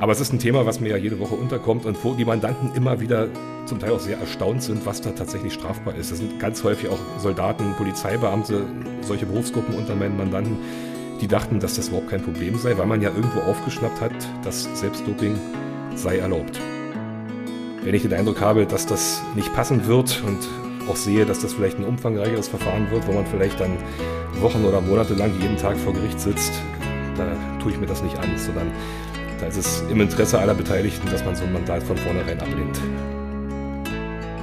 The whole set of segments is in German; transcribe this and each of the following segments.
Aber es ist ein Thema, was mir ja jede Woche unterkommt und wo die Mandanten immer wieder zum Teil auch sehr erstaunt sind, was da tatsächlich strafbar ist. Das sind ganz häufig auch Soldaten, Polizeibeamte, solche Berufsgruppen unter meinen Mandanten, die dachten, dass das überhaupt kein Problem sei, weil man ja irgendwo aufgeschnappt hat, dass Selbstdoping sei erlaubt. Wenn ich den Eindruck habe, dass das nicht passen wird und auch sehe, dass das vielleicht ein umfangreicheres Verfahren wird, wo man vielleicht dann Wochen oder Monate lang jeden Tag vor Gericht sitzt, da tue ich mir das nicht an, sondern da ist es im Interesse aller Beteiligten, dass man so ein Mandat von vornherein ablehnt.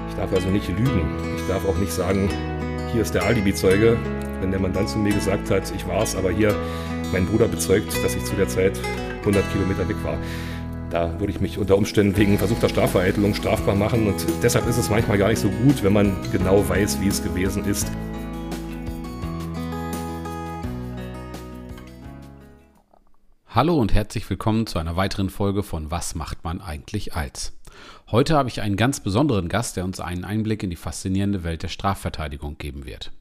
Ich darf also nicht lügen. Ich darf auch nicht sagen, hier ist der Alibi-Zeuge, wenn der Mandant zu mir gesagt hat, ich war es, aber hier mein Bruder bezeugt, dass ich zu der Zeit 100 Kilometer weg war. Da würde ich mich unter Umständen wegen versuchter Strafvereitelung strafbar machen und deshalb ist es manchmal gar nicht so gut, wenn man genau weiß, wie es gewesen ist. Hallo und herzlich willkommen zu einer weiteren Folge von Was macht man eigentlich als? Heute habe ich einen ganz besonderen Gast, der uns einen Einblick in die faszinierende Welt der Strafverteidigung geben wird.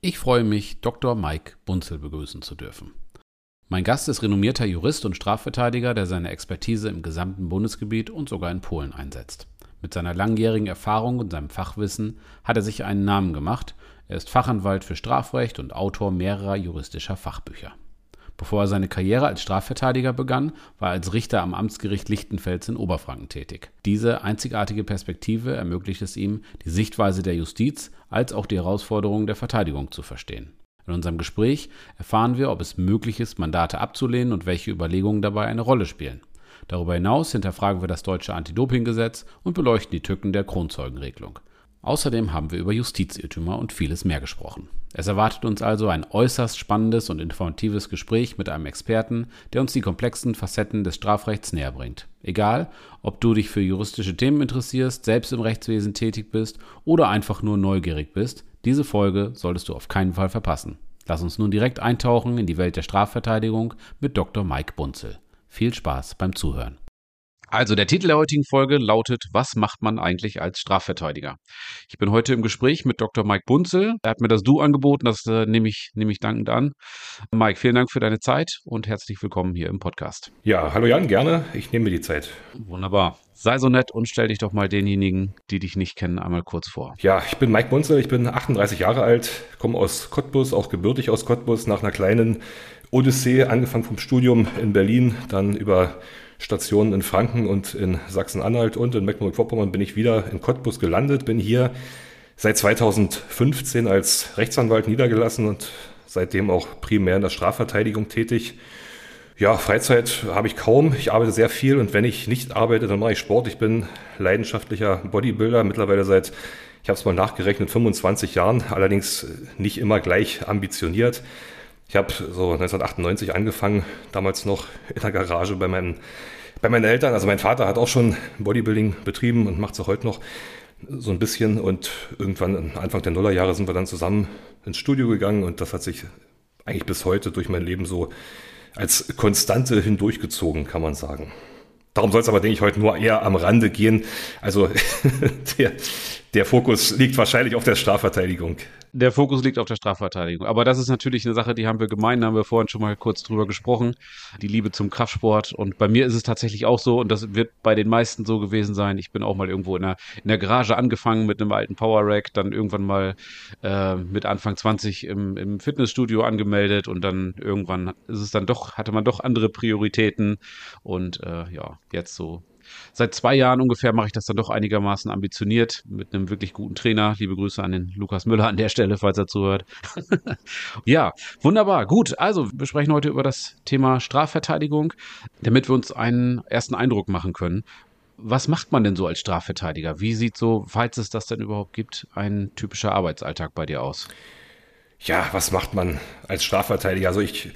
Ich freue mich, Dr. Mike Bunzel begrüßen zu dürfen. Mein Gast ist renommierter Jurist und Strafverteidiger, der seine Expertise im gesamten Bundesgebiet und sogar in Polen einsetzt. Mit seiner langjährigen Erfahrung und seinem Fachwissen hat er sich einen Namen gemacht. Er ist Fachanwalt für Strafrecht und Autor mehrerer juristischer Fachbücher. Bevor er seine Karriere als Strafverteidiger begann, war er als Richter am Amtsgericht Lichtenfels in Oberfranken tätig. Diese einzigartige Perspektive ermöglicht es ihm, die Sichtweise der Justiz als auch die Herausforderungen der Verteidigung zu verstehen. In unserem Gespräch erfahren wir, ob es möglich ist, Mandate abzulehnen und welche Überlegungen dabei eine Rolle spielen. Darüber hinaus hinterfragen wir das deutsche Anti-Doping-Gesetz und beleuchten die Tücken der Kronzeugenregelung. Außerdem haben wir über Justizirrtümer und vieles mehr gesprochen. Es erwartet uns also ein äußerst spannendes und informatives Gespräch mit einem Experten, der uns die komplexen Facetten des Strafrechts näher bringt. Egal, ob du dich für juristische Themen interessierst, selbst im Rechtswesen tätig bist oder einfach nur neugierig bist, diese Folge solltest du auf keinen Fall verpassen. Lass uns nun direkt eintauchen in die Welt der Strafverteidigung mit Dr. Mike Bunzel. Viel Spaß beim Zuhören. Also der Titel der heutigen Folge lautet, was macht man eigentlich als Strafverteidiger? Ich bin heute im Gespräch mit Dr. Mike Bunzel. Er hat mir das Du angeboten, das äh, nehme, ich, nehme ich dankend an. Mike, vielen Dank für deine Zeit und herzlich willkommen hier im Podcast. Ja, hallo Jan, gerne. Ich nehme mir die Zeit. Wunderbar. Sei so nett und stell dich doch mal denjenigen, die dich nicht kennen, einmal kurz vor. Ja, ich bin Mike Bunzel, ich bin 38 Jahre alt, komme aus Cottbus, auch gebürtig aus Cottbus, nach einer kleinen Odyssee, angefangen vom Studium in Berlin, dann über Stationen in Franken und in Sachsen-Anhalt und in Mecklenburg-Vorpommern bin ich wieder in Cottbus gelandet, bin hier seit 2015 als Rechtsanwalt niedergelassen und seitdem auch primär in der Strafverteidigung tätig. Ja, Freizeit habe ich kaum. Ich arbeite sehr viel und wenn ich nicht arbeite, dann mache ich Sport. Ich bin leidenschaftlicher Bodybuilder, mittlerweile seit, ich habe es mal nachgerechnet, 25 Jahren, allerdings nicht immer gleich ambitioniert. Ich habe so 1998 angefangen, damals noch in der Garage bei meinen, bei meinen Eltern. Also mein Vater hat auch schon Bodybuilding betrieben und macht es auch heute noch so ein bisschen. Und irgendwann Anfang der Nullerjahre sind wir dann zusammen ins Studio gegangen und das hat sich eigentlich bis heute durch mein Leben so als Konstante hindurchgezogen, kann man sagen. Darum soll es aber, denke ich, heute nur eher am Rande gehen. Also der, der Fokus liegt wahrscheinlich auf der Strafverteidigung der Fokus liegt auf der Strafverteidigung. Aber das ist natürlich eine Sache, die haben wir gemein, da haben wir vorhin schon mal kurz drüber gesprochen. Die Liebe zum Kraftsport. Und bei mir ist es tatsächlich auch so, und das wird bei den meisten so gewesen sein. Ich bin auch mal irgendwo in der, in der Garage angefangen mit einem alten Power Rack, dann irgendwann mal äh, mit Anfang 20 im, im Fitnessstudio angemeldet und dann irgendwann ist es dann doch, hatte man doch andere Prioritäten. Und äh, ja, jetzt so seit zwei Jahren ungefähr mache ich das dann doch einigermaßen ambitioniert mit einem wirklich guten Trainer. Liebe Grüße an den Lukas Müller an der Stelle, falls er zuhört. ja, wunderbar. Gut, also wir sprechen heute über das Thema Strafverteidigung, damit wir uns einen ersten Eindruck machen können. Was macht man denn so als Strafverteidiger? Wie sieht so, falls es das denn überhaupt gibt, ein typischer Arbeitsalltag bei dir aus? Ja, was macht man als Strafverteidiger? Also ich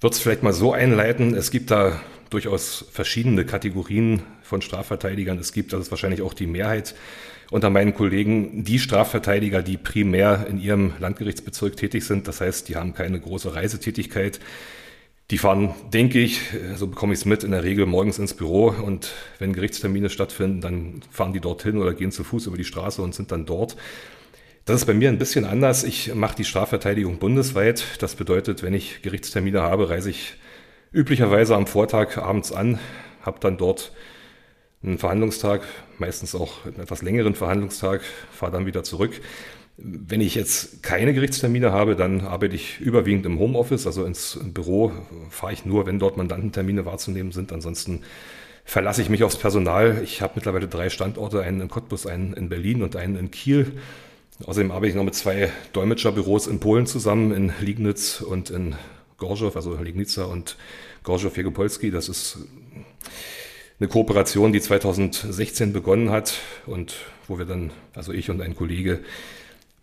würde es vielleicht mal so einleiten. Es gibt da durchaus verschiedene Kategorien von Strafverteidigern. Es gibt, das ist wahrscheinlich auch die Mehrheit unter meinen Kollegen, die Strafverteidiger, die primär in ihrem Landgerichtsbezirk tätig sind. Das heißt, die haben keine große Reisetätigkeit. Die fahren, denke ich, so bekomme ich es mit, in der Regel morgens ins Büro und wenn Gerichtstermine stattfinden, dann fahren die dorthin oder gehen zu Fuß über die Straße und sind dann dort. Das ist bei mir ein bisschen anders. Ich mache die Strafverteidigung bundesweit. Das bedeutet, wenn ich Gerichtstermine habe, reise ich üblicherweise am Vortag abends an, habe dann dort einen Verhandlungstag, meistens auch einen etwas längeren Verhandlungstag, fahre dann wieder zurück. Wenn ich jetzt keine Gerichtstermine habe, dann arbeite ich überwiegend im Homeoffice, also ins Büro fahre ich nur, wenn dort Mandantentermine wahrzunehmen sind. Ansonsten verlasse ich mich aufs Personal. Ich habe mittlerweile drei Standorte, einen in Cottbus, einen in Berlin und einen in Kiel. Außerdem arbeite ich noch mit zwei Dolmetscherbüros in Polen zusammen, in Liegnitz und in Gorzów, also Lignica und Gorzów-Wiegopolski. Das ist eine Kooperation, die 2016 begonnen hat und wo wir dann, also ich und ein Kollege,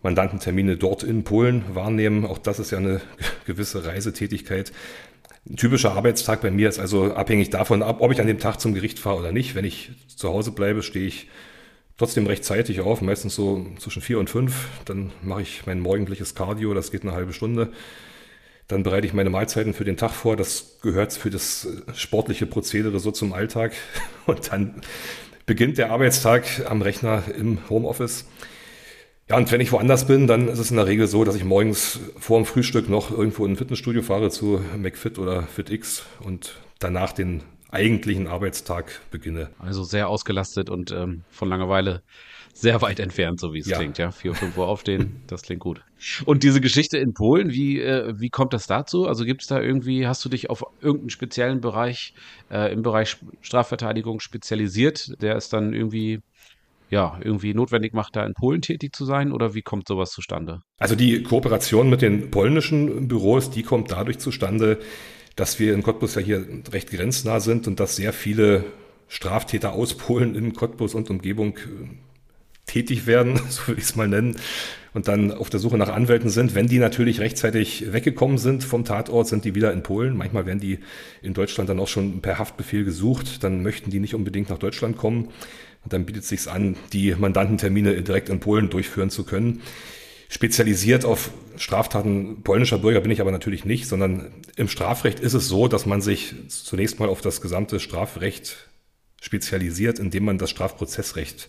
Mandantentermine dort in Polen wahrnehmen. Auch das ist ja eine gewisse Reisetätigkeit. Ein typischer Arbeitstag bei mir ist also abhängig davon ab, ob ich an dem Tag zum Gericht fahre oder nicht. Wenn ich zu Hause bleibe, stehe ich trotzdem rechtzeitig auf, meistens so zwischen vier und fünf. Dann mache ich mein morgendliches Cardio, das geht eine halbe Stunde. Dann bereite ich meine Mahlzeiten für den Tag vor. Das gehört für das sportliche Prozedere so zum Alltag. Und dann beginnt der Arbeitstag am Rechner im Homeoffice. Ja, und wenn ich woanders bin, dann ist es in der Regel so, dass ich morgens vor dem Frühstück noch irgendwo in ein Fitnessstudio fahre zu McFit oder FitX und danach den eigentlichen Arbeitstag beginne. Also sehr ausgelastet und ähm, von Langeweile sehr weit entfernt, so wie es ja. klingt, ja. Vier, fünf Uhr aufstehen, das klingt gut. Und diese Geschichte in Polen, wie, äh, wie kommt das dazu? Also gibt es da irgendwie, hast du dich auf irgendeinen speziellen Bereich äh, im Bereich Strafverteidigung spezialisiert, der es dann irgendwie ja, irgendwie notwendig macht, da in Polen tätig zu sein oder wie kommt sowas zustande? Also die Kooperation mit den polnischen Büros, die kommt dadurch zustande, dass wir in Cottbus ja hier recht grenznah sind und dass sehr viele Straftäter aus Polen in Cottbus und Umgebung äh, tätig werden, so würde ich es mal nennen, und dann auf der Suche nach Anwälten sind. Wenn die natürlich rechtzeitig weggekommen sind vom Tatort, sind die wieder in Polen. Manchmal werden die in Deutschland dann auch schon per Haftbefehl gesucht. Dann möchten die nicht unbedingt nach Deutschland kommen. Und dann bietet es sich an, die Mandantentermine direkt in Polen durchführen zu können. Spezialisiert auf Straftaten polnischer Bürger bin ich aber natürlich nicht, sondern im Strafrecht ist es so, dass man sich zunächst mal auf das gesamte Strafrecht spezialisiert, indem man das Strafprozessrecht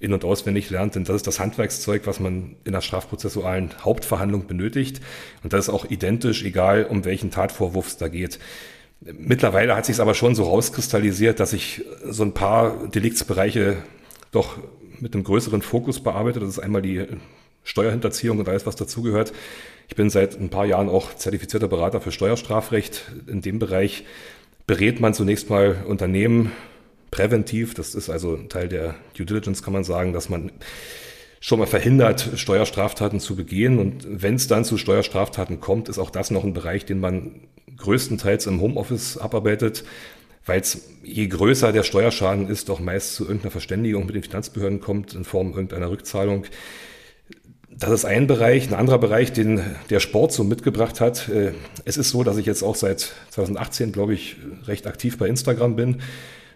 in- und auswendig lernt, denn das ist das Handwerkszeug, was man in der strafprozessualen Hauptverhandlung benötigt. Und das ist auch identisch, egal um welchen Tatvorwurf es da geht. Mittlerweile hat sich es aber schon so rauskristallisiert, dass ich so ein paar Deliktsbereiche doch mit einem größeren Fokus bearbeite. Das ist einmal die Steuerhinterziehung und alles, was dazugehört. Ich bin seit ein paar Jahren auch zertifizierter Berater für Steuerstrafrecht. In dem Bereich berät man zunächst mal Unternehmen präventiv. Das ist also Teil der Due Diligence, kann man sagen, dass man schon mal verhindert, Steuerstraftaten zu begehen. Und wenn es dann zu Steuerstraftaten kommt, ist auch das noch ein Bereich, den man größtenteils im Homeoffice abarbeitet, weil es je größer der Steuerschaden ist, doch meist zu irgendeiner Verständigung mit den Finanzbehörden kommt in Form irgendeiner Rückzahlung. Das ist ein Bereich. Ein anderer Bereich, den der Sport so mitgebracht hat. Äh, es ist so, dass ich jetzt auch seit 2018, glaube ich, recht aktiv bei Instagram bin.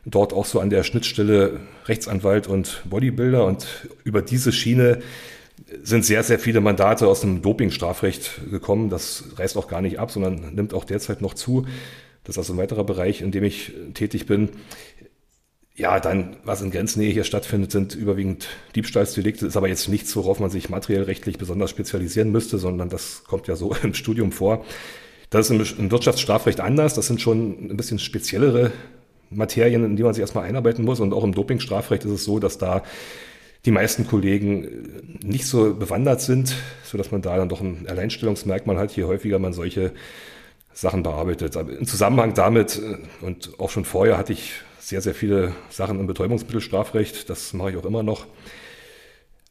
Dort auch so an der Schnittstelle Rechtsanwalt und Bodybuilder. Und über diese Schiene sind sehr, sehr viele Mandate aus dem Dopingstrafrecht gekommen. Das reißt auch gar nicht ab, sondern nimmt auch derzeit noch zu. Das ist also ein weiterer Bereich, in dem ich tätig bin. Ja, dann, was in Grenznähe hier stattfindet, sind überwiegend Diebstahlsdelikte. Ist aber jetzt nichts, worauf man sich materiell rechtlich besonders spezialisieren müsste, sondern das kommt ja so im Studium vor. Das ist im, Wirtschaftsstrafrecht anders. Das sind schon ein bisschen speziellere Materien, in die man sich erstmal einarbeiten muss. Und auch im Dopingstrafrecht ist es so, dass da die meisten Kollegen nicht so bewandert sind, sodass man da dann doch ein Alleinstellungsmerkmal hat, je häufiger man solche Sachen bearbeitet. Aber im Zusammenhang damit äh, und auch schon vorher hatte ich sehr, sehr viele Sachen im Betäubungsmittelstrafrecht. Das mache ich auch immer noch.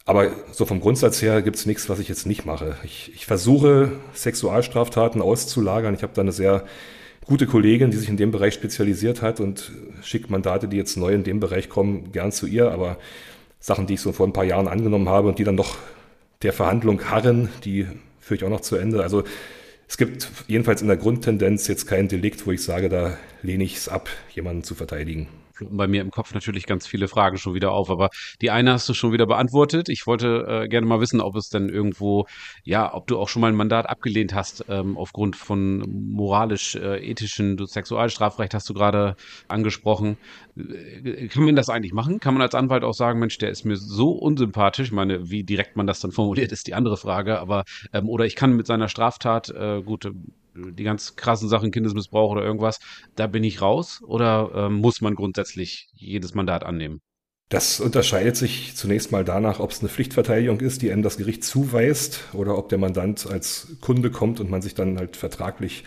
Aber so vom Grundsatz her gibt es nichts, was ich jetzt nicht mache. Ich, ich versuche, Sexualstraftaten auszulagern. Ich habe da eine sehr gute Kollegin, die sich in dem Bereich spezialisiert hat und schickt Mandate, die jetzt neu in dem Bereich kommen, gern zu ihr. Aber Sachen, die ich so vor ein paar Jahren angenommen habe und die dann noch der Verhandlung harren, die führe ich auch noch zu Ende. Also es gibt jedenfalls in der Grundtendenz jetzt kein Delikt, wo ich sage, da lehne ich es ab, jemanden zu verteidigen bei mir im Kopf natürlich ganz viele Fragen schon wieder auf, aber die eine hast du schon wieder beantwortet. Ich wollte äh, gerne mal wissen, ob es denn irgendwo, ja, ob du auch schon mal ein Mandat abgelehnt hast ähm, aufgrund von moralisch-ethischen, äh, Sexualstrafrecht hast du gerade angesprochen. Äh, kann man das eigentlich machen? Kann man als Anwalt auch sagen, Mensch, der ist mir so unsympathisch? Ich meine, wie direkt man das dann formuliert, ist die andere Frage, aber ähm, oder ich kann mit seiner Straftat, äh, gut, die ganz krassen Sachen, Kindesmissbrauch oder irgendwas, da bin ich raus? Oder ähm, muss man grundsätzlich jedes Mandat annehmen? Das unterscheidet sich zunächst mal danach, ob es eine Pflichtverteidigung ist, die einem das Gericht zuweist, oder ob der Mandant als Kunde kommt und man sich dann halt vertraglich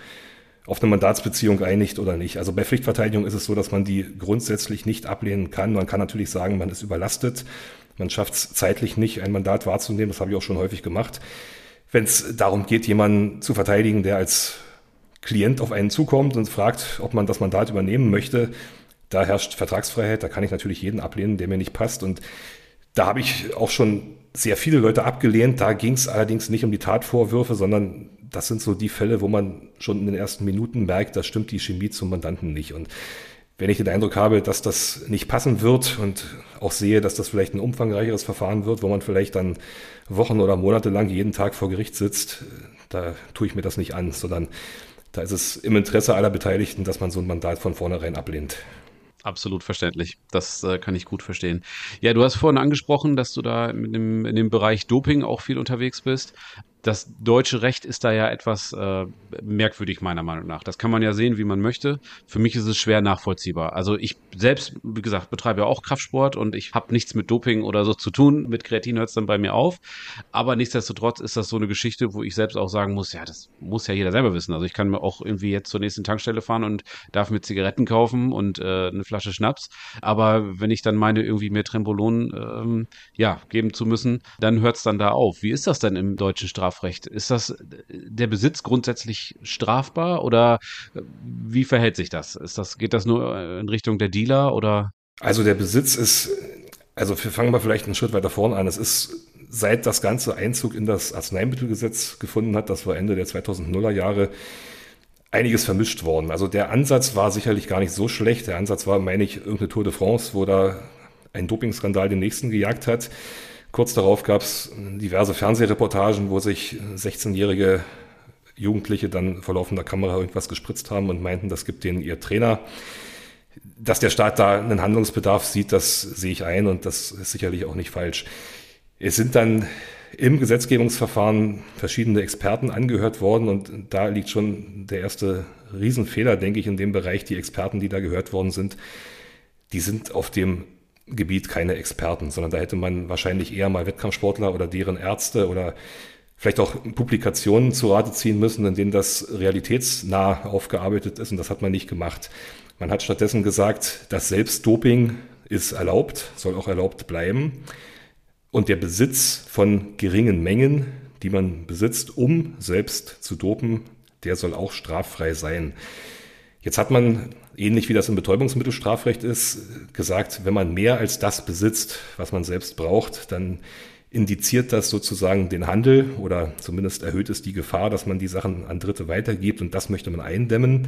auf eine Mandatsbeziehung einigt oder nicht. Also bei Pflichtverteidigung ist es so, dass man die grundsätzlich nicht ablehnen kann. Man kann natürlich sagen, man ist überlastet, man schafft es zeitlich nicht, ein Mandat wahrzunehmen. Das habe ich auch schon häufig gemacht. Wenn es darum geht, jemanden zu verteidigen, der als Klient auf einen zukommt und fragt, ob man das Mandat übernehmen möchte, da herrscht Vertragsfreiheit. Da kann ich natürlich jeden ablehnen, der mir nicht passt. Und da habe ich auch schon sehr viele Leute abgelehnt. Da ging es allerdings nicht um die Tatvorwürfe, sondern das sind so die Fälle, wo man schon in den ersten Minuten merkt, da stimmt die Chemie zum Mandanten nicht. Und wenn ich den Eindruck habe, dass das nicht passen wird und auch sehe, dass das vielleicht ein umfangreicheres Verfahren wird, wo man vielleicht dann Wochen oder Monate lang jeden Tag vor Gericht sitzt, da tue ich mir das nicht an, sondern da ist es im Interesse aller Beteiligten, dass man so ein Mandat von vornherein ablehnt. Absolut verständlich. Das äh, kann ich gut verstehen. Ja, du hast vorhin angesprochen, dass du da in dem, in dem Bereich Doping auch viel unterwegs bist das deutsche Recht ist da ja etwas äh, merkwürdig meiner Meinung nach. Das kann man ja sehen, wie man möchte. Für mich ist es schwer nachvollziehbar. Also ich selbst, wie gesagt, betreibe ja auch Kraftsport und ich habe nichts mit Doping oder so zu tun. Mit Kreatin hört es dann bei mir auf. Aber nichtsdestotrotz ist das so eine Geschichte, wo ich selbst auch sagen muss, ja, das muss ja jeder selber wissen. Also ich kann mir auch irgendwie jetzt zur nächsten Tankstelle fahren und darf mir Zigaretten kaufen und äh, eine Flasche Schnaps. Aber wenn ich dann meine, irgendwie mir Trembolon ähm, ja, geben zu müssen, dann hört es dann da auf. Wie ist das denn im deutschen Straf Strafrecht. Ist das der Besitz grundsätzlich strafbar oder wie verhält sich das? Ist das geht das nur in Richtung der Dealer oder? Also der Besitz ist, also wir fangen mal vielleicht einen Schritt weiter vorne an. Es ist seit das ganze Einzug in das Arzneimittelgesetz gefunden hat, das war Ende der 2000er Jahre, einiges vermischt worden. Also der Ansatz war sicherlich gar nicht so schlecht. Der Ansatz war, meine ich, irgendeine Tour de France, wo da ein Dopingskandal den nächsten gejagt hat. Kurz darauf gab es diverse Fernsehreportagen, wo sich 16-jährige Jugendliche dann vor laufender Kamera irgendwas gespritzt haben und meinten, das gibt denen ihr Trainer. Dass der Staat da einen Handlungsbedarf sieht, das sehe ich ein und das ist sicherlich auch nicht falsch. Es sind dann im Gesetzgebungsverfahren verschiedene Experten angehört worden und da liegt schon der erste Riesenfehler, denke ich, in dem Bereich. Die Experten, die da gehört worden sind, die sind auf dem Gebiet keine Experten, sondern da hätte man wahrscheinlich eher mal Wettkampfsportler oder deren Ärzte oder vielleicht auch Publikationen zu Rate ziehen müssen, in denen das realitätsnah aufgearbeitet ist und das hat man nicht gemacht. Man hat stattdessen gesagt, das Selbstdoping ist erlaubt, soll auch erlaubt bleiben und der Besitz von geringen Mengen, die man besitzt, um selbst zu dopen, der soll auch straffrei sein. Jetzt hat man, ähnlich wie das im Betäubungsmittelstrafrecht ist, gesagt, wenn man mehr als das besitzt, was man selbst braucht, dann indiziert das sozusagen den Handel oder zumindest erhöht es die Gefahr, dass man die Sachen an Dritte weitergibt und das möchte man eindämmen.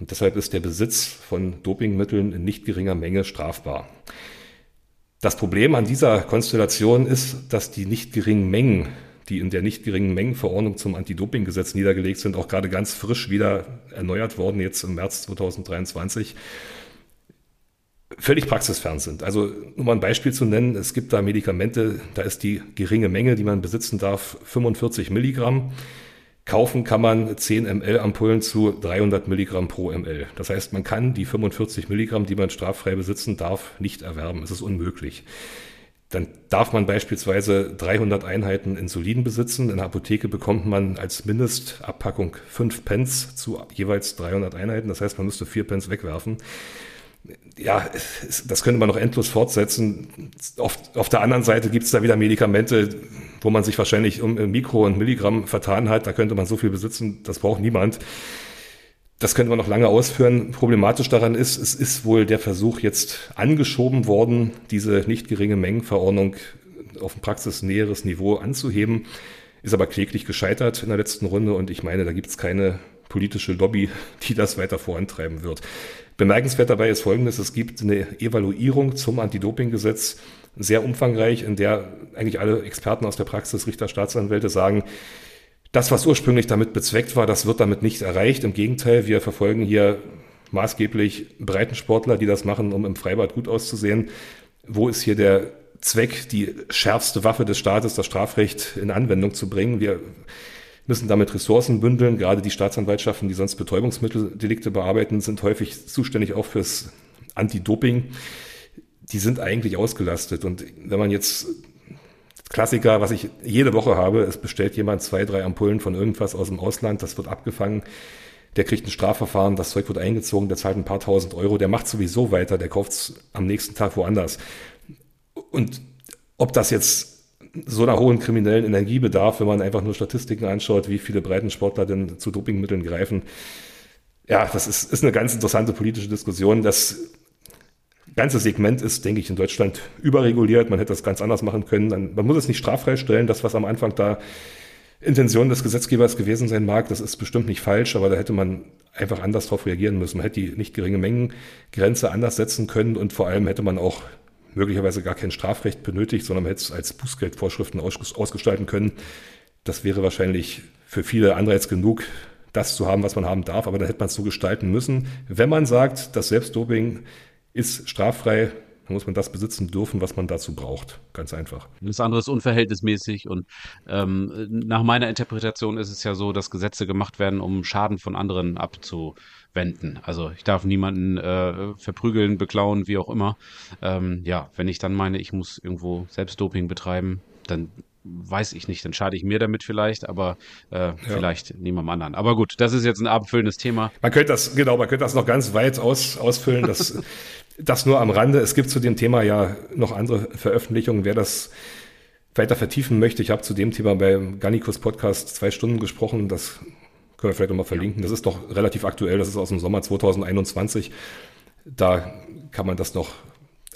Und deshalb ist der Besitz von Dopingmitteln in nicht geringer Menge strafbar. Das Problem an dieser Konstellation ist, dass die nicht geringen Mengen die in der nicht geringen Mengenverordnung zum Anti-Doping-Gesetz niedergelegt sind, auch gerade ganz frisch wieder erneuert worden, jetzt im März 2023, völlig praxisfern sind. Also nur mal ein Beispiel zu nennen, es gibt da Medikamente, da ist die geringe Menge, die man besitzen darf, 45 Milligramm. Kaufen kann man 10 ml Ampullen zu 300 Milligramm pro ml. Das heißt, man kann die 45 Milligramm, die man straffrei besitzen darf, nicht erwerben. Es ist unmöglich. Dann darf man beispielsweise 300 Einheiten Insulin besitzen. In der Apotheke bekommt man als Mindestabpackung 5 Pence zu jeweils 300 Einheiten. Das heißt, man müsste 4 Pence wegwerfen. Ja, das könnte man noch endlos fortsetzen. Auf, auf der anderen Seite gibt es da wieder Medikamente, wo man sich wahrscheinlich um Mikro und Milligramm vertan hat. Da könnte man so viel besitzen, das braucht niemand. Das könnte man noch lange ausführen. Problematisch daran ist, es ist wohl der Versuch jetzt angeschoben worden, diese nicht geringe Mengenverordnung auf ein praxisnäheres Niveau anzuheben, ist aber kläglich gescheitert in der letzten Runde und ich meine, da gibt es keine politische Lobby, die das weiter vorantreiben wird. Bemerkenswert dabei ist Folgendes, es gibt eine Evaluierung zum Anti-Doping-Gesetz, sehr umfangreich, in der eigentlich alle Experten aus der Praxis, Richter, Staatsanwälte sagen, das, was ursprünglich damit bezweckt war, das wird damit nicht erreicht. Im Gegenteil, wir verfolgen hier maßgeblich Breitensportler, die das machen, um im Freibad gut auszusehen. Wo ist hier der Zweck, die schärfste Waffe des Staates, das Strafrecht in Anwendung zu bringen? Wir müssen damit Ressourcen bündeln. Gerade die Staatsanwaltschaften, die sonst Betäubungsmitteldelikte bearbeiten, sind häufig zuständig auch fürs Anti-Doping. Die sind eigentlich ausgelastet. Und wenn man jetzt Klassiker, was ich jede Woche habe, es bestellt jemand zwei, drei Ampullen von irgendwas aus dem Ausland, das wird abgefangen, der kriegt ein Strafverfahren, das Zeug wird eingezogen, der zahlt ein paar tausend Euro, der macht sowieso weiter, der kauft es am nächsten Tag woanders. Und ob das jetzt so einer hohen kriminellen Energie bedarf, wenn man einfach nur Statistiken anschaut, wie viele Breitensportler denn zu Dopingmitteln greifen. Ja, das ist, ist eine ganz interessante politische Diskussion. Das ganze Segment ist, denke ich, in Deutschland überreguliert. Man hätte das ganz anders machen können. Man muss es nicht straffrei stellen. Das, was am Anfang da Intention des Gesetzgebers gewesen sein mag, das ist bestimmt nicht falsch, aber da hätte man einfach anders darauf reagieren müssen. Man hätte die nicht geringe Mengengrenze anders setzen können und vor allem hätte man auch möglicherweise gar kein Strafrecht benötigt, sondern man hätte es als Bußgeldvorschriften ausgestalten können. Das wäre wahrscheinlich für viele Anreiz genug, das zu haben, was man haben darf, aber dann hätte man es so gestalten müssen. Wenn man sagt, das Selbstdoping ist straffrei, dann muss man das besitzen dürfen, was man dazu braucht. Ganz einfach. Das andere ist unverhältnismäßig und ähm, nach meiner Interpretation ist es ja so, dass Gesetze gemacht werden, um Schaden von anderen abzuwenden. Also ich darf niemanden äh, verprügeln, beklauen, wie auch immer. Ähm, ja, wenn ich dann meine, ich muss irgendwo Selbstdoping betreiben, dann weiß ich nicht, dann schade ich mir damit vielleicht, aber äh, ja. vielleicht niemandem anderen. Aber gut, das ist jetzt ein abendfüllendes Thema. Man könnte das, genau, man könnte das noch ganz weit aus, ausfüllen. Das Das nur am Rande. Es gibt zu dem Thema ja noch andere Veröffentlichungen. Wer das weiter vertiefen möchte, ich habe zu dem Thema beim Gannikus Podcast zwei Stunden gesprochen. Das können wir vielleicht nochmal verlinken. Das ist doch relativ aktuell. Das ist aus dem Sommer 2021. Da kann man das noch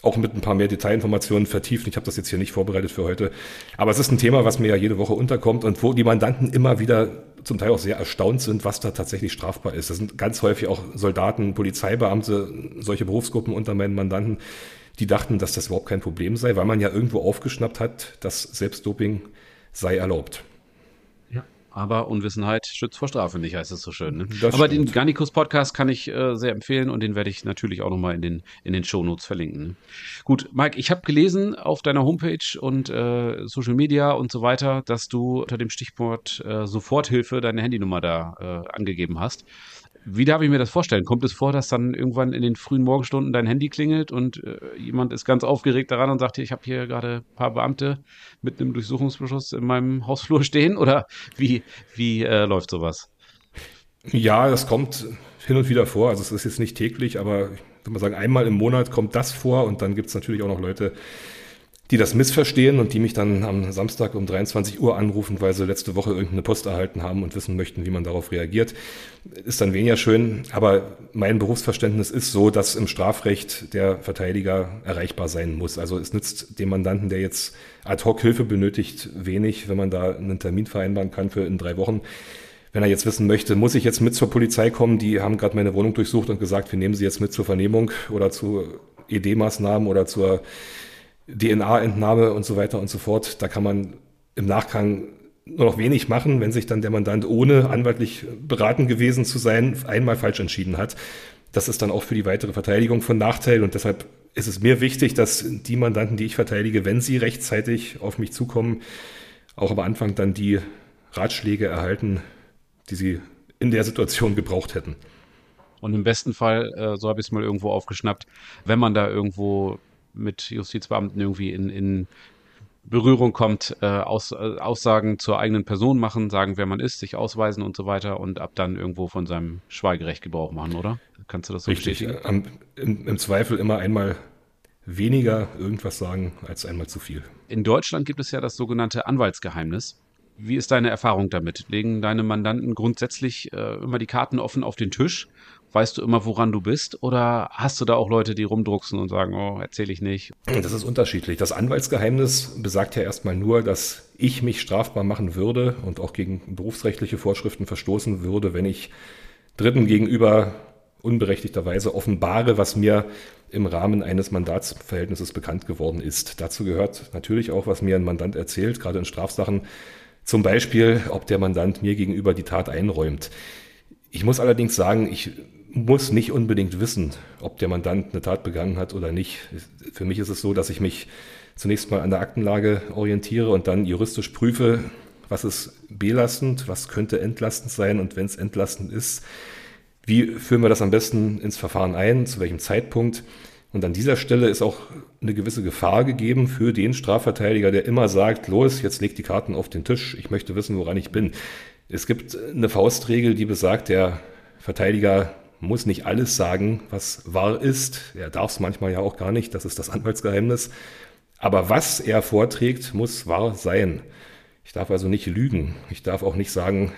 auch mit ein paar mehr Detailinformationen vertiefen. Ich habe das jetzt hier nicht vorbereitet für heute. Aber es ist ein Thema, was mir ja jede Woche unterkommt und wo die Mandanten immer wieder zum Teil auch sehr erstaunt sind, was da tatsächlich strafbar ist. Das sind ganz häufig auch Soldaten, Polizeibeamte, solche Berufsgruppen unter meinen Mandanten, die dachten, dass das überhaupt kein Problem sei, weil man ja irgendwo aufgeschnappt hat, dass Selbstdoping sei erlaubt. Aber Unwissenheit schützt vor Strafe nicht, heißt es so schön. Ne? Aber stimmt. den Garnikus Podcast kann ich äh, sehr empfehlen und den werde ich natürlich auch nochmal in den, in den Shownotes verlinken. Ne? Gut, Mike, ich habe gelesen auf deiner Homepage und äh, Social Media und so weiter, dass du unter dem Stichwort äh, Soforthilfe deine Handynummer da äh, angegeben hast. Wie darf ich mir das vorstellen? Kommt es vor, dass dann irgendwann in den frühen Morgenstunden dein Handy klingelt und äh, jemand ist ganz aufgeregt daran und sagt, ich habe hier gerade ein paar Beamte mit einem Durchsuchungsbeschluss in meinem Hausflur stehen? Oder wie, wie äh, läuft sowas? Ja, das kommt hin und wieder vor. Also es ist jetzt nicht täglich, aber ich würde mal sagen, einmal im Monat kommt das vor und dann gibt es natürlich auch noch Leute, die das missverstehen und die mich dann am Samstag um 23 Uhr anrufen, weil sie letzte Woche irgendeine Post erhalten haben und wissen möchten, wie man darauf reagiert. Ist dann weniger schön, aber mein Berufsverständnis ist so, dass im Strafrecht der Verteidiger erreichbar sein muss. Also es nützt dem Mandanten, der jetzt ad hoc Hilfe benötigt, wenig, wenn man da einen Termin vereinbaren kann für in drei Wochen. Wenn er jetzt wissen möchte, muss ich jetzt mit zur Polizei kommen? Die haben gerade meine Wohnung durchsucht und gesagt, wir nehmen sie jetzt mit zur Vernehmung oder zu ED-Maßnahmen oder zur DNA-Entnahme und so weiter und so fort. Da kann man im Nachgang nur noch wenig machen, wenn sich dann der Mandant ohne anwaltlich beraten gewesen zu sein einmal falsch entschieden hat. Das ist dann auch für die weitere Verteidigung von Nachteil und deshalb ist es mir wichtig, dass die Mandanten, die ich verteidige, wenn sie rechtzeitig auf mich zukommen, auch am Anfang dann die Ratschläge erhalten, die sie in der Situation gebraucht hätten. Und im besten Fall, äh, so habe ich es mal irgendwo aufgeschnappt, wenn man da irgendwo mit Justizbeamten irgendwie in, in Berührung kommt, äh, Aus, äh, Aussagen zur eigenen Person machen, sagen, wer man ist, sich ausweisen und so weiter und ab dann irgendwo von seinem Schweigerecht Gebrauch machen, oder? Kannst du das so Richtig. bestätigen? Am, im, Im Zweifel immer einmal weniger irgendwas sagen als einmal zu viel. In Deutschland gibt es ja das sogenannte Anwaltsgeheimnis. Wie ist deine Erfahrung damit? Legen deine Mandanten grundsätzlich äh, immer die Karten offen auf den Tisch Weißt du immer, woran du bist? Oder hast du da auch Leute, die rumdrucksen und sagen, oh, erzähle ich nicht? Das ist unterschiedlich. Das Anwaltsgeheimnis besagt ja erstmal nur, dass ich mich strafbar machen würde und auch gegen berufsrechtliche Vorschriften verstoßen würde, wenn ich Dritten gegenüber unberechtigterweise offenbare, was mir im Rahmen eines Mandatsverhältnisses bekannt geworden ist. Dazu gehört natürlich auch, was mir ein Mandant erzählt, gerade in Strafsachen. Zum Beispiel, ob der Mandant mir gegenüber die Tat einräumt. Ich muss allerdings sagen, ich muss nicht unbedingt wissen, ob der Mandant eine Tat begangen hat oder nicht. Für mich ist es so, dass ich mich zunächst mal an der Aktenlage orientiere und dann juristisch prüfe, was ist belastend, was könnte entlastend sein und wenn es entlastend ist, wie führen wir das am besten ins Verfahren ein, zu welchem Zeitpunkt. Und an dieser Stelle ist auch eine gewisse Gefahr gegeben für den Strafverteidiger, der immer sagt, los, jetzt leg die Karten auf den Tisch, ich möchte wissen, woran ich bin. Es gibt eine Faustregel, die besagt, der Verteidiger muss nicht alles sagen, was wahr ist. Er darf es manchmal ja auch gar nicht, das ist das Anwaltsgeheimnis. Aber was er vorträgt, muss wahr sein. Ich darf also nicht lügen. Ich darf auch nicht sagen,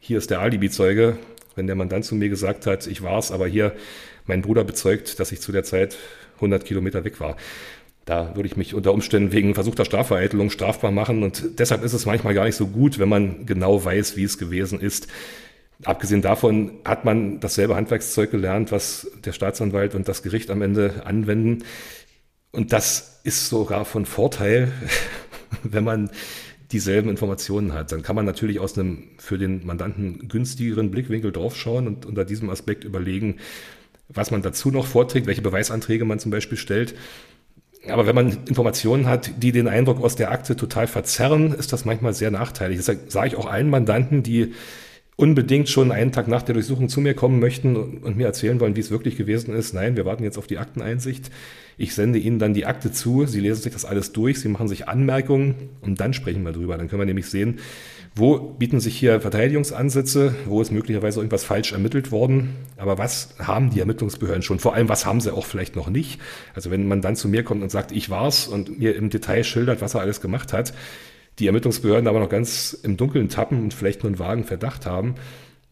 hier ist der Alibi-Zeuge, wenn der Mandant zu mir gesagt hat, ich war's, aber hier mein Bruder bezeugt, dass ich zu der Zeit 100 Kilometer weg war. Da würde ich mich unter Umständen wegen versuchter Strafvereitelung strafbar machen und deshalb ist es manchmal gar nicht so gut, wenn man genau weiß, wie es gewesen ist. Abgesehen davon hat man dasselbe Handwerkszeug gelernt, was der Staatsanwalt und das Gericht am Ende anwenden. Und das ist sogar von Vorteil, wenn man dieselben Informationen hat. Dann kann man natürlich aus einem für den Mandanten günstigeren Blickwinkel draufschauen und unter diesem Aspekt überlegen, was man dazu noch vorträgt, welche Beweisanträge man zum Beispiel stellt. Aber wenn man Informationen hat, die den Eindruck aus der Akte total verzerren, ist das manchmal sehr nachteilig. Das sage ich auch allen Mandanten, die unbedingt schon einen Tag nach der Durchsuchung zu mir kommen möchten und mir erzählen wollen, wie es wirklich gewesen ist. Nein, wir warten jetzt auf die Akteneinsicht. Ich sende Ihnen dann die Akte zu, Sie lesen sich das alles durch, Sie machen sich Anmerkungen und dann sprechen wir drüber. Dann können wir nämlich sehen, wo bieten sich hier Verteidigungsansätze, wo ist möglicherweise irgendwas falsch ermittelt worden, aber was haben die Ermittlungsbehörden schon? Vor allem, was haben sie auch vielleicht noch nicht? Also wenn man dann zu mir kommt und sagt, ich war's und mir im Detail schildert, was er alles gemacht hat, die Ermittlungsbehörden aber noch ganz im Dunkeln tappen und vielleicht nur einen vagen Verdacht haben,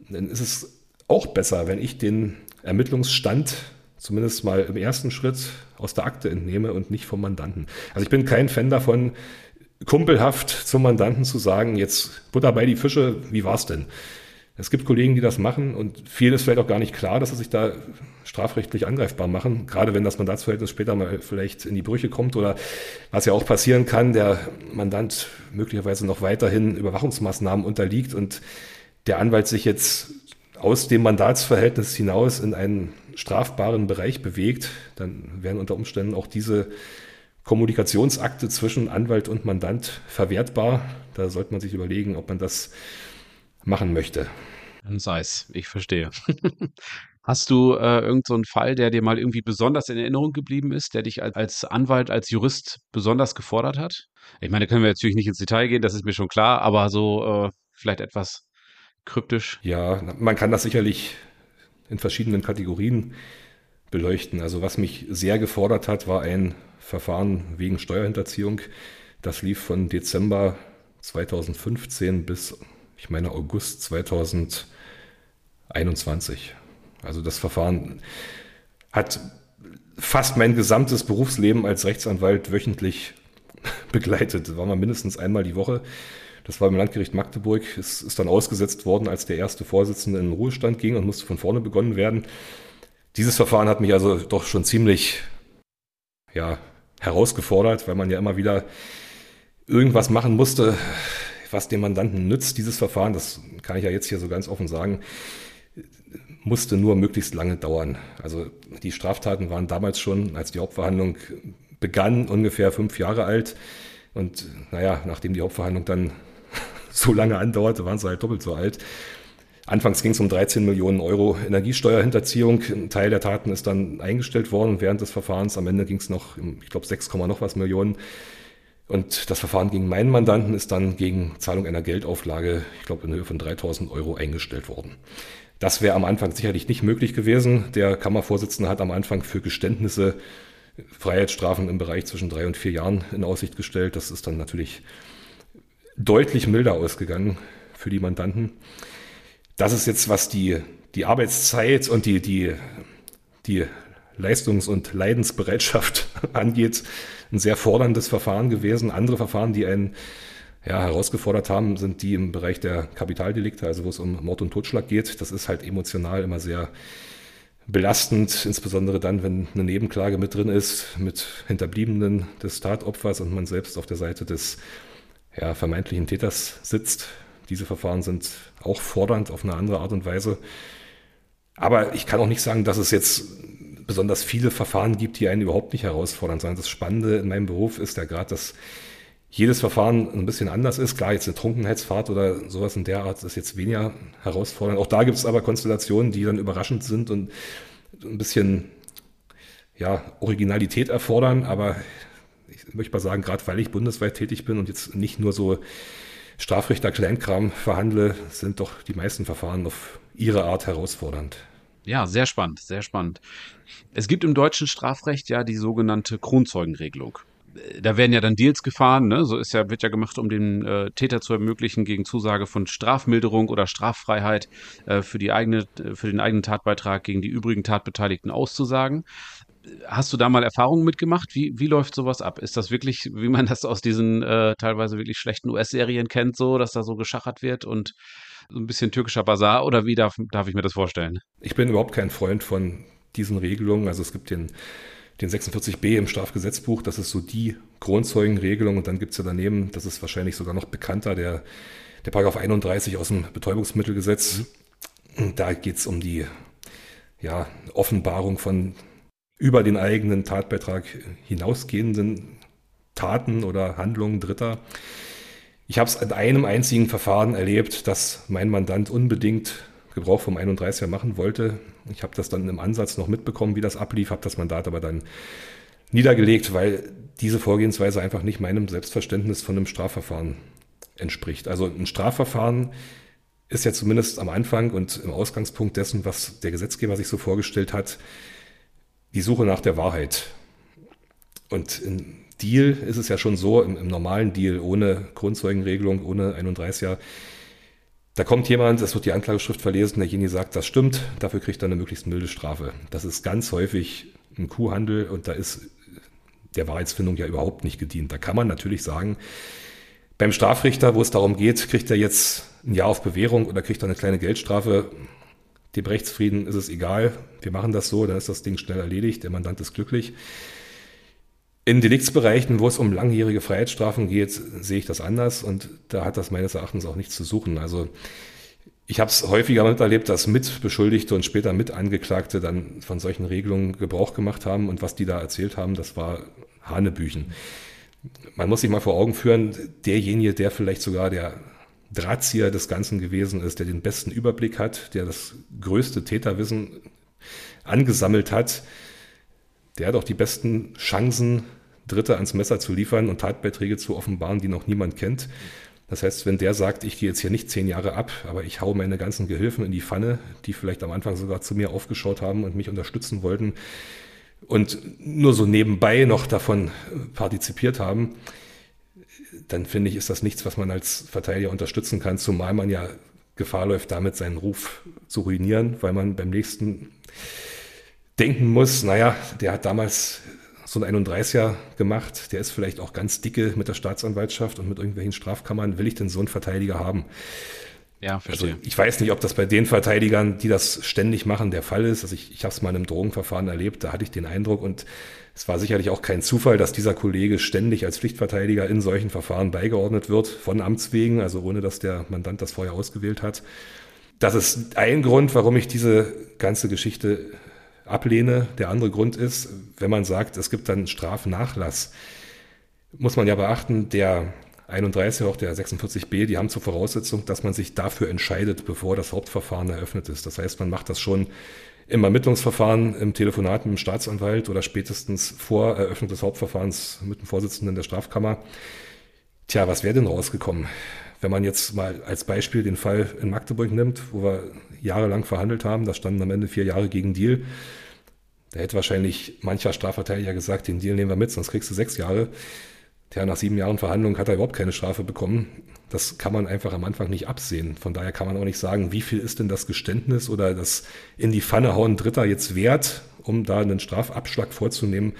dann ist es auch besser, wenn ich den Ermittlungsstand zumindest mal im ersten Schritt aus der Akte entnehme und nicht vom Mandanten. Also ich bin kein Fan davon, kumpelhaft zum Mandanten zu sagen, jetzt Butter bei die Fische, wie war's denn? Es gibt Kollegen, die das machen und vielen ist vielleicht auch gar nicht klar, dass sie sich da strafrechtlich angreifbar machen, gerade wenn das Mandatsverhältnis später mal vielleicht in die Brüche kommt oder was ja auch passieren kann, der Mandant möglicherweise noch weiterhin Überwachungsmaßnahmen unterliegt und der Anwalt sich jetzt aus dem Mandatsverhältnis hinaus in einen strafbaren Bereich bewegt, dann werden unter Umständen auch diese Kommunikationsakte zwischen Anwalt und Mandant verwertbar. Da sollte man sich überlegen, ob man das machen möchte. Dann sei es, ich verstehe. Hast du äh, irgendeinen so Fall, der dir mal irgendwie besonders in Erinnerung geblieben ist, der dich als, Anwalt, als Jurist besonders gefordert hat? Ich meine, da können wir natürlich nicht ins Detail gehen, das ist mir schon klar, aber so äh, vielleicht etwas kryptisch. Ja, man kann das sicherlich in verschiedenen Kategorien beleuchten. Also was mich sehr gefordert hat, war ein Verfahren wegen Steuerhinterziehung. Das lief von Dezember 2015 bis ich meine August 2021. Also das Verfahren hat fast mein gesamtes Berufsleben als Rechtsanwalt wöchentlich begleitet. Das war mal mindestens einmal die Woche. Das war im Landgericht Magdeburg. Es ist dann ausgesetzt worden, als der erste Vorsitzende in den Ruhestand ging und musste von vorne begonnen werden. Dieses Verfahren hat mich also doch schon ziemlich ja, herausgefordert, weil man ja immer wieder irgendwas machen musste, was dem Mandanten nützt, dieses Verfahren, das kann ich ja jetzt hier so ganz offen sagen, musste nur möglichst lange dauern. Also die Straftaten waren damals schon, als die Hauptverhandlung begann, ungefähr fünf Jahre alt. Und naja, nachdem die Hauptverhandlung dann so lange andauerte, waren sie halt doppelt so alt. Anfangs ging es um 13 Millionen Euro Energiesteuerhinterziehung. Ein Teil der Taten ist dann eingestellt worden während des Verfahrens. Am Ende ging es noch, ich glaube, 6, noch was Millionen und das Verfahren gegen meinen Mandanten ist dann gegen Zahlung einer Geldauflage, ich glaube in Höhe von 3000 Euro eingestellt worden. Das wäre am Anfang sicherlich nicht möglich gewesen. Der Kammervorsitzende hat am Anfang für Geständnisse Freiheitsstrafen im Bereich zwischen drei und vier Jahren in Aussicht gestellt. Das ist dann natürlich deutlich milder ausgegangen für die Mandanten. Das ist jetzt, was die, die Arbeitszeit und die, die, die Leistungs- und Leidensbereitschaft angeht, ein sehr forderndes Verfahren gewesen. Andere Verfahren, die einen ja, herausgefordert haben, sind die im Bereich der Kapitaldelikte, also wo es um Mord und Totschlag geht. Das ist halt emotional immer sehr belastend, insbesondere dann, wenn eine Nebenklage mit drin ist, mit Hinterbliebenen des Tatopfers und man selbst auf der Seite des ja, vermeintlichen Täters sitzt. Diese Verfahren sind auch fordernd auf eine andere Art und Weise. Aber ich kann auch nicht sagen, dass es jetzt besonders viele Verfahren gibt, die einen überhaupt nicht herausfordern, sondern das Spannende in meinem Beruf ist ja gerade, dass jedes Verfahren ein bisschen anders ist. Klar, jetzt eine Trunkenheitsfahrt oder sowas in der Art ist jetzt weniger herausfordernd. Auch da gibt es aber Konstellationen, die dann überraschend sind und ein bisschen ja, Originalität erfordern. Aber ich möchte mal sagen, gerade weil ich bundesweit tätig bin und jetzt nicht nur so Strafrichter Kleinkram verhandle, sind doch die meisten Verfahren auf ihre Art herausfordernd. Ja, sehr spannend, sehr spannend. Es gibt im deutschen Strafrecht ja die sogenannte Kronzeugenregelung da werden ja dann Deals gefahren, ne? so ist ja, wird ja gemacht, um den äh, Täter zu ermöglichen, gegen Zusage von Strafmilderung oder Straffreiheit äh, für, die eigene, für den eigenen Tatbeitrag gegen die übrigen Tatbeteiligten auszusagen. Hast du da mal Erfahrungen mitgemacht? Wie, wie läuft sowas ab? Ist das wirklich, wie man das aus diesen äh, teilweise wirklich schlechten US-Serien kennt, so, dass da so geschachert wird und so ein bisschen türkischer Bazar oder wie darf, darf ich mir das vorstellen? Ich bin überhaupt kein Freund von diesen Regelungen. Also es gibt den den 46b im Strafgesetzbuch. Das ist so die Kronzeugenregelung. Und dann gibt es ja daneben, das ist wahrscheinlich sogar noch bekannter, der, der Paragraph 31 aus dem Betäubungsmittelgesetz. Da geht es um die ja, Offenbarung von über den eigenen Tatbeitrag hinausgehenden Taten oder Handlungen Dritter. Ich habe es in einem einzigen Verfahren erlebt, dass mein Mandant unbedingt Gebrauch vom 31er machen wollte. Ich habe das dann im Ansatz noch mitbekommen, wie das ablief, habe das Mandat aber dann niedergelegt, weil diese Vorgehensweise einfach nicht meinem Selbstverständnis von einem Strafverfahren entspricht. Also ein Strafverfahren ist ja zumindest am Anfang und im Ausgangspunkt dessen, was der Gesetzgeber sich so vorgestellt hat, die Suche nach der Wahrheit. Und im Deal ist es ja schon so, im, im normalen Deal ohne Grundzeugenregelung, ohne 31er, da kommt jemand, es wird die Anklageschrift verlesen, derjenige sagt, das stimmt, dafür kriegt er eine möglichst milde Strafe. Das ist ganz häufig ein Kuhhandel und da ist der Wahrheitsfindung ja überhaupt nicht gedient. Da kann man natürlich sagen, beim Strafrichter, wo es darum geht, kriegt er jetzt ein Jahr auf Bewährung oder kriegt er eine kleine Geldstrafe, dem Rechtsfrieden ist es egal, wir machen das so, dann ist das Ding schnell erledigt, der Mandant ist glücklich. In Deliktsbereichen, wo es um langjährige Freiheitsstrafen geht, sehe ich das anders und da hat das meines Erachtens auch nichts zu suchen. Also ich habe es häufiger miterlebt, dass Mitbeschuldigte und später Mitangeklagte dann von solchen Regelungen Gebrauch gemacht haben und was die da erzählt haben, das war Hanebüchen. Man muss sich mal vor Augen führen, derjenige, der vielleicht sogar der Drahtzieher des Ganzen gewesen ist, der den besten Überblick hat, der das größte Täterwissen angesammelt hat, der hat auch die besten Chancen, Dritte ans Messer zu liefern und Tatbeiträge zu offenbaren, die noch niemand kennt. Das heißt, wenn der sagt, ich gehe jetzt hier nicht zehn Jahre ab, aber ich hau meine ganzen Gehilfen in die Pfanne, die vielleicht am Anfang sogar zu mir aufgeschaut haben und mich unterstützen wollten und nur so nebenbei noch davon partizipiert haben, dann finde ich, ist das nichts, was man als Verteidiger unterstützen kann, zumal man ja Gefahr läuft, damit seinen Ruf zu ruinieren, weil man beim nächsten denken muss, naja, der hat damals so ein 31er gemacht, der ist vielleicht auch ganz dicke mit der Staatsanwaltschaft und mit irgendwelchen Strafkammern. Will ich denn so einen Verteidiger haben? Ja, verstehe. Also ich weiß nicht, ob das bei den Verteidigern, die das ständig machen, der Fall ist. Also ich, ich habe es mal in einem Drogenverfahren erlebt, da hatte ich den Eindruck und es war sicherlich auch kein Zufall, dass dieser Kollege ständig als Pflichtverteidiger in solchen Verfahren beigeordnet wird, von Amts wegen, also ohne dass der Mandant das vorher ausgewählt hat. Das ist ein Grund, warum ich diese ganze Geschichte ablehne. Der andere Grund ist, wenn man sagt, es gibt dann Strafnachlass, muss man ja beachten, der 31, auch der 46b, die haben zur Voraussetzung, dass man sich dafür entscheidet, bevor das Hauptverfahren eröffnet ist. Das heißt, man macht das schon im Ermittlungsverfahren, im Telefonat mit dem Staatsanwalt oder spätestens vor Eröffnung des Hauptverfahrens mit dem Vorsitzenden der Strafkammer. Tja, was wäre denn rausgekommen? Wenn man jetzt mal als Beispiel den Fall in Magdeburg nimmt, wo wir jahrelang verhandelt haben, da standen am Ende vier Jahre gegen Deal. Da hätte wahrscheinlich mancher Strafverteidiger gesagt, den Deal nehmen wir mit, sonst kriegst du sechs Jahre. Der nach sieben Jahren Verhandlungen hat er überhaupt keine Strafe bekommen. Das kann man einfach am Anfang nicht absehen. Von daher kann man auch nicht sagen, wie viel ist denn das Geständnis oder das in die Pfanne hauen Dritter jetzt wert, um da einen Strafabschlag vorzunehmen,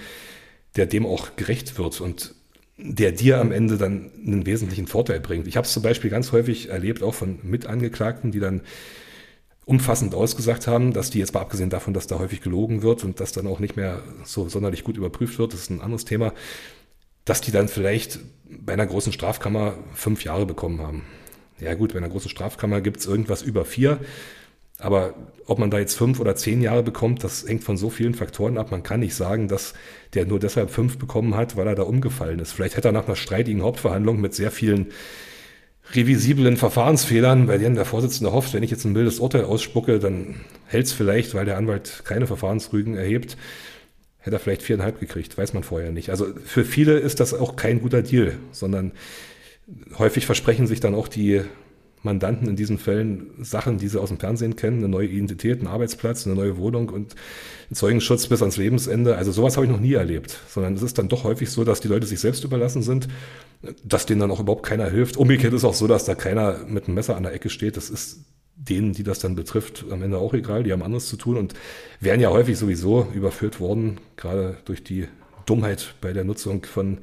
der dem auch gerecht wird. Und der dir am Ende dann einen wesentlichen Vorteil bringt. Ich habe es zum Beispiel ganz häufig erlebt, auch von Mitangeklagten, die dann umfassend ausgesagt haben, dass die jetzt mal abgesehen davon, dass da häufig gelogen wird und das dann auch nicht mehr so sonderlich gut überprüft wird, das ist ein anderes Thema, dass die dann vielleicht bei einer großen Strafkammer fünf Jahre bekommen haben. Ja gut, bei einer großen Strafkammer gibt es irgendwas über vier. Aber ob man da jetzt fünf oder zehn Jahre bekommt, das hängt von so vielen Faktoren ab. Man kann nicht sagen, dass der nur deshalb fünf bekommen hat, weil er da umgefallen ist. Vielleicht hätte er nach einer streitigen Hauptverhandlung mit sehr vielen revisiblen Verfahrensfehlern, bei denen der Vorsitzende hofft, wenn ich jetzt ein mildes Urteil ausspucke, dann hält es vielleicht, weil der Anwalt keine Verfahrensrügen erhebt, hätte er vielleicht viereinhalb gekriegt, weiß man vorher nicht. Also für viele ist das auch kein guter Deal, sondern häufig versprechen sich dann auch die Mandanten in diesen Fällen Sachen, die sie aus dem Fernsehen kennen, eine neue Identität, einen Arbeitsplatz, eine neue Wohnung und Zeugenschutz bis ans Lebensende. Also sowas habe ich noch nie erlebt, sondern es ist dann doch häufig so, dass die Leute sich selbst überlassen sind, dass denen dann auch überhaupt keiner hilft. Umgekehrt ist auch so, dass da keiner mit einem Messer an der Ecke steht. Das ist denen, die das dann betrifft, am Ende auch egal. Die haben anderes zu tun und wären ja häufig sowieso überführt worden, gerade durch die Dummheit bei der Nutzung von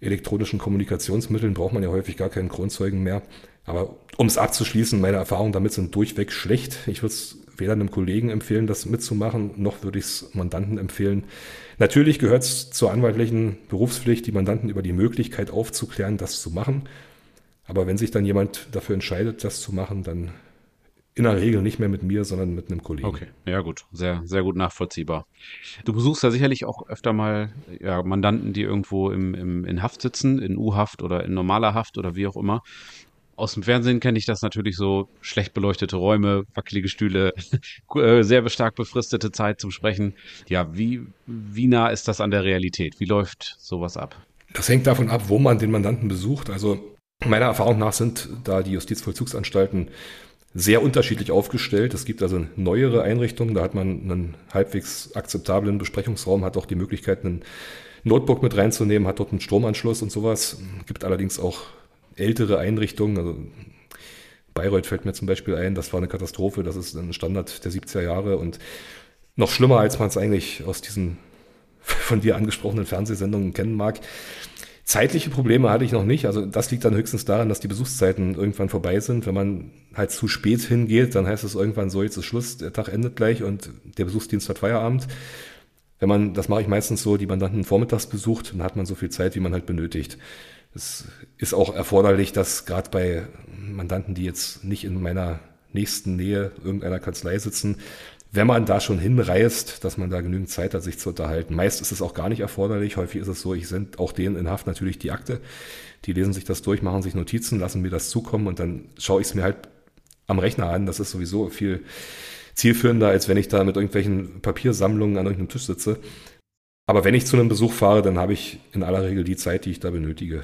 elektronischen Kommunikationsmitteln braucht man ja häufig gar keinen Kronzeugen mehr. Aber um es abzuschließen, meine Erfahrungen damit sind durchweg schlecht. Ich würde es weder einem Kollegen empfehlen, das mitzumachen, noch würde ich es Mandanten empfehlen. Natürlich gehört es zur anwaltlichen Berufspflicht, die Mandanten über die Möglichkeit aufzuklären, das zu machen. Aber wenn sich dann jemand dafür entscheidet, das zu machen, dann in der Regel nicht mehr mit mir, sondern mit einem Kollegen. Okay, ja gut, sehr, sehr gut nachvollziehbar. Du besuchst ja sicherlich auch öfter mal ja, Mandanten, die irgendwo im, im, in Haft sitzen, in U-Haft oder in normaler Haft oder wie auch immer. Aus dem Fernsehen kenne ich das natürlich so schlecht beleuchtete Räume, wackelige Stühle, äh, sehr stark befristete Zeit zum Sprechen. Ja, wie, wie nah ist das an der Realität? Wie läuft sowas ab? Das hängt davon ab, wo man den Mandanten besucht. Also meiner Erfahrung nach sind da die Justizvollzugsanstalten sehr unterschiedlich aufgestellt. Es gibt also neuere Einrichtungen, da hat man einen halbwegs akzeptablen Besprechungsraum, hat auch die Möglichkeit, einen Notebook mit reinzunehmen, hat dort einen Stromanschluss und sowas. Es gibt allerdings auch ältere Einrichtungen, also Bayreuth fällt mir zum Beispiel ein, das war eine Katastrophe, das ist ein Standard der 70er Jahre und noch schlimmer, als man es eigentlich aus diesen von dir angesprochenen Fernsehsendungen kennen mag. Zeitliche Probleme hatte ich noch nicht. Also das liegt dann höchstens daran, dass die Besuchszeiten irgendwann vorbei sind. Wenn man halt zu spät hingeht, dann heißt es irgendwann so, jetzt ist Schluss, der Tag endet gleich und der Besuchsdienst hat Feierabend. Wenn man, das mache ich meistens so, die Mandanten vormittags besucht, dann hat man so viel Zeit, wie man halt benötigt. Es ist auch erforderlich, dass gerade bei Mandanten, die jetzt nicht in meiner nächsten Nähe irgendeiner Kanzlei sitzen, wenn man da schon hinreist, dass man da genügend Zeit hat, sich zu unterhalten. Meist ist es auch gar nicht erforderlich. Häufig ist es so, ich sende auch denen in Haft natürlich die Akte. Die lesen sich das durch, machen sich Notizen, lassen mir das zukommen und dann schaue ich es mir halt am Rechner an. Das ist sowieso viel zielführender, als wenn ich da mit irgendwelchen Papiersammlungen an irgendeinem Tisch sitze. Aber wenn ich zu einem Besuch fahre, dann habe ich in aller Regel die Zeit, die ich da benötige.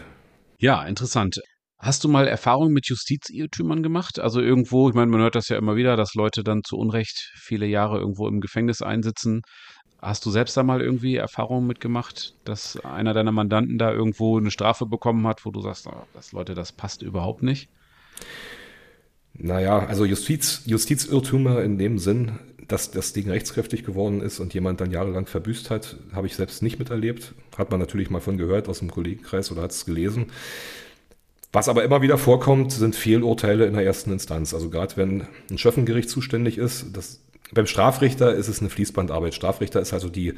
Ja, interessant. Hast du mal Erfahrungen mit Justizirrtümern gemacht? Also irgendwo, ich meine, man hört das ja immer wieder, dass Leute dann zu Unrecht viele Jahre irgendwo im Gefängnis einsitzen. Hast du selbst da mal irgendwie Erfahrungen mitgemacht, dass einer deiner Mandanten da irgendwo eine Strafe bekommen hat, wo du sagst, oh, das Leute, das passt überhaupt nicht? Naja, also Justiz, Justizirrtümer in dem Sinn, dass das Ding rechtskräftig geworden ist und jemand dann jahrelang verbüßt hat, habe ich selbst nicht miterlebt. Hat man natürlich mal von gehört aus dem Kollegenkreis oder hat es gelesen. Was aber immer wieder vorkommt, sind Fehlurteile in der ersten Instanz. Also gerade wenn ein Schöffengericht zuständig ist, das, beim Strafrichter ist es eine Fließbandarbeit. Strafrichter ist also die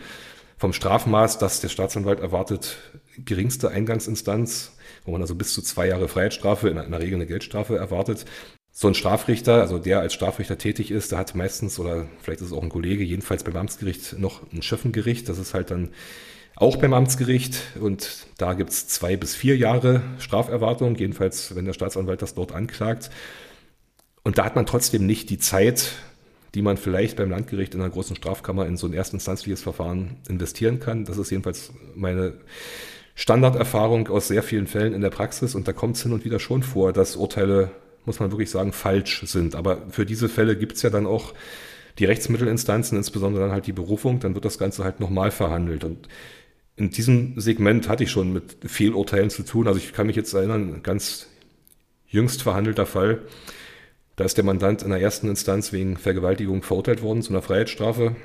vom Strafmaß, das der Staatsanwalt erwartet, geringste Eingangsinstanz, wo man also bis zu zwei Jahre Freiheitsstrafe, in einer Regel eine Geldstrafe erwartet. So ein Strafrichter, also der als Strafrichter tätig ist, der hat meistens, oder vielleicht ist es auch ein Kollege, jedenfalls beim Amtsgericht noch ein Schöffengericht. Das ist halt dann auch beim Amtsgericht und da gibt es zwei bis vier Jahre Straferwartung, jedenfalls wenn der Staatsanwalt das dort anklagt. Und da hat man trotzdem nicht die Zeit, die man vielleicht beim Landgericht in einer großen Strafkammer in so ein erstinstanzliches Verfahren investieren kann. Das ist jedenfalls meine Standarderfahrung aus sehr vielen Fällen in der Praxis und da kommt es hin und wieder schon vor, dass Urteile, muss man wirklich sagen, falsch sind. Aber für diese Fälle gibt es ja dann auch die Rechtsmittelinstanzen, insbesondere dann halt die Berufung, dann wird das Ganze halt nochmal verhandelt. Und in diesem Segment hatte ich schon mit Fehlurteilen zu tun. Also ich kann mich jetzt erinnern, ganz jüngst verhandelter Fall. Da ist der Mandant in der ersten Instanz wegen Vergewaltigung verurteilt worden zu einer Freiheitsstrafe.